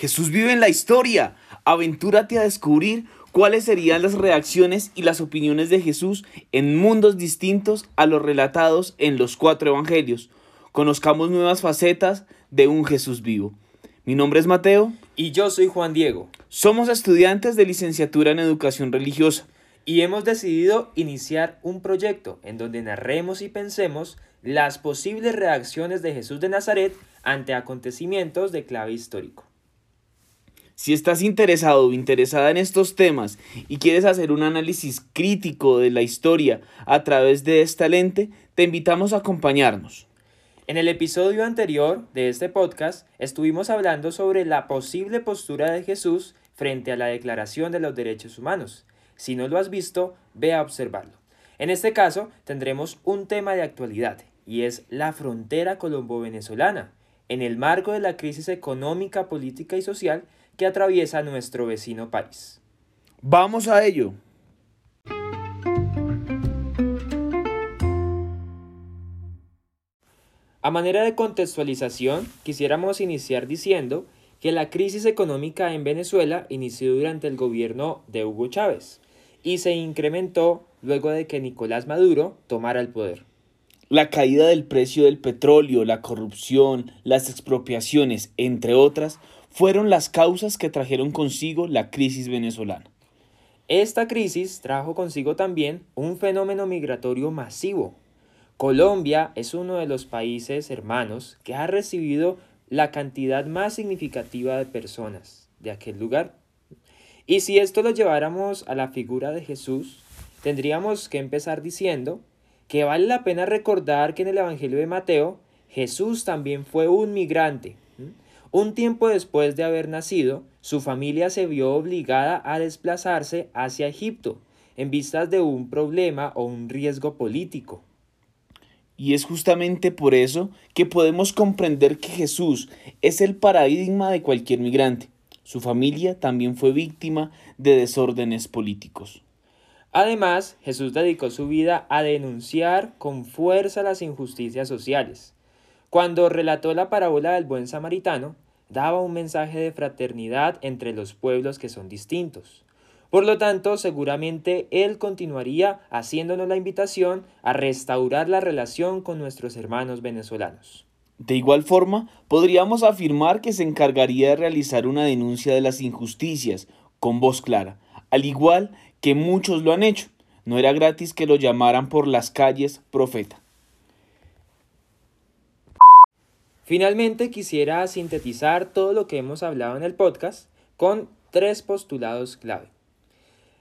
Jesús vive en la historia. Aventúrate a descubrir cuáles serían las reacciones y las opiniones de Jesús en mundos distintos a los relatados en los cuatro evangelios. Conozcamos nuevas facetas de un Jesús vivo. Mi nombre es Mateo. Y yo soy Juan Diego. Somos estudiantes de licenciatura en educación religiosa. Y hemos decidido iniciar un proyecto en donde narremos y pensemos las posibles reacciones de Jesús de Nazaret ante acontecimientos de clave histórico. Si estás interesado o interesada en estos temas y quieres hacer un análisis crítico de la historia a través de esta lente, te invitamos a acompañarnos. En el episodio anterior de este podcast estuvimos hablando sobre la posible postura de Jesús frente a la Declaración de los Derechos Humanos. Si no lo has visto, ve a observarlo. En este caso tendremos un tema de actualidad y es la frontera colombo-venezolana, en el marco de la crisis económica, política y social que atraviesa nuestro vecino país. Vamos a ello. A manera de contextualización, quisiéramos iniciar diciendo que la crisis económica en Venezuela inició durante el gobierno de Hugo Chávez y se incrementó luego de que Nicolás Maduro tomara el poder. La caída del precio del petróleo, la corrupción, las expropiaciones, entre otras, fueron las causas que trajeron consigo la crisis venezolana. Esta crisis trajo consigo también un fenómeno migratorio masivo. Colombia es uno de los países hermanos que ha recibido la cantidad más significativa de personas de aquel lugar. Y si esto lo lleváramos a la figura de Jesús, tendríamos que empezar diciendo que vale la pena recordar que en el Evangelio de Mateo Jesús también fue un migrante, un tiempo después de haber nacido, su familia se vio obligada a desplazarse hacia Egipto, en vistas de un problema o un riesgo político. Y es justamente por eso que podemos comprender que Jesús es el paradigma de cualquier migrante. Su familia también fue víctima de desórdenes políticos. Además, Jesús dedicó su vida a denunciar con fuerza las injusticias sociales, cuando relató la parábola del buen samaritano, daba un mensaje de fraternidad entre los pueblos que son distintos. Por lo tanto, seguramente Él continuaría haciéndonos la invitación a restaurar la relación con nuestros hermanos venezolanos. De igual forma, podríamos afirmar que se encargaría de realizar una denuncia de las injusticias con voz clara, al igual que muchos lo han hecho. No era gratis que lo llamaran por las calles profeta. Finalmente quisiera sintetizar todo lo que hemos hablado en el podcast con tres postulados clave.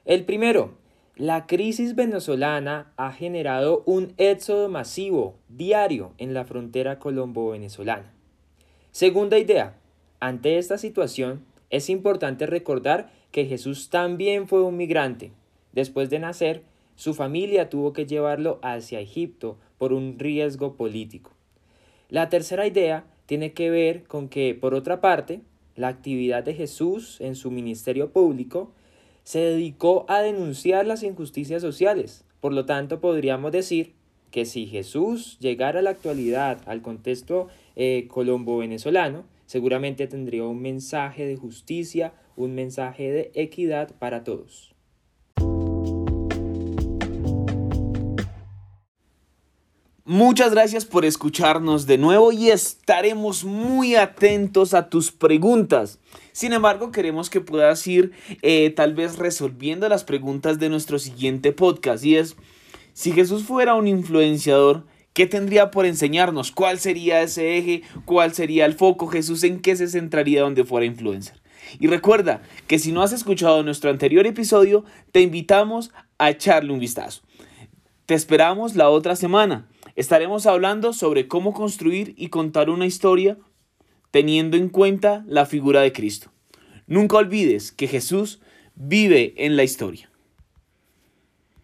El primero, la crisis venezolana ha generado un éxodo masivo diario en la frontera colombo-venezolana. Segunda idea, ante esta situación es importante recordar que Jesús también fue un migrante. Después de nacer, su familia tuvo que llevarlo hacia Egipto por un riesgo político. La tercera idea tiene que ver con que, por otra parte, la actividad de Jesús en su ministerio público se dedicó a denunciar las injusticias sociales. Por lo tanto, podríamos decir que si Jesús llegara a la actualidad, al contexto eh, colombo-venezolano, seguramente tendría un mensaje de justicia, un mensaje de equidad para todos. Muchas gracias por escucharnos de nuevo y estaremos muy atentos a tus preguntas. Sin embargo, queremos que puedas ir eh, tal vez resolviendo las preguntas de nuestro siguiente podcast y es, si Jesús fuera un influenciador, ¿qué tendría por enseñarnos? ¿Cuál sería ese eje? ¿Cuál sería el foco? Jesús en qué se centraría donde fuera influencer. Y recuerda que si no has escuchado nuestro anterior episodio, te invitamos a echarle un vistazo. Te esperamos la otra semana. Estaremos hablando sobre cómo construir y contar una historia teniendo en cuenta la figura de Cristo. Nunca olvides que Jesús vive en la historia.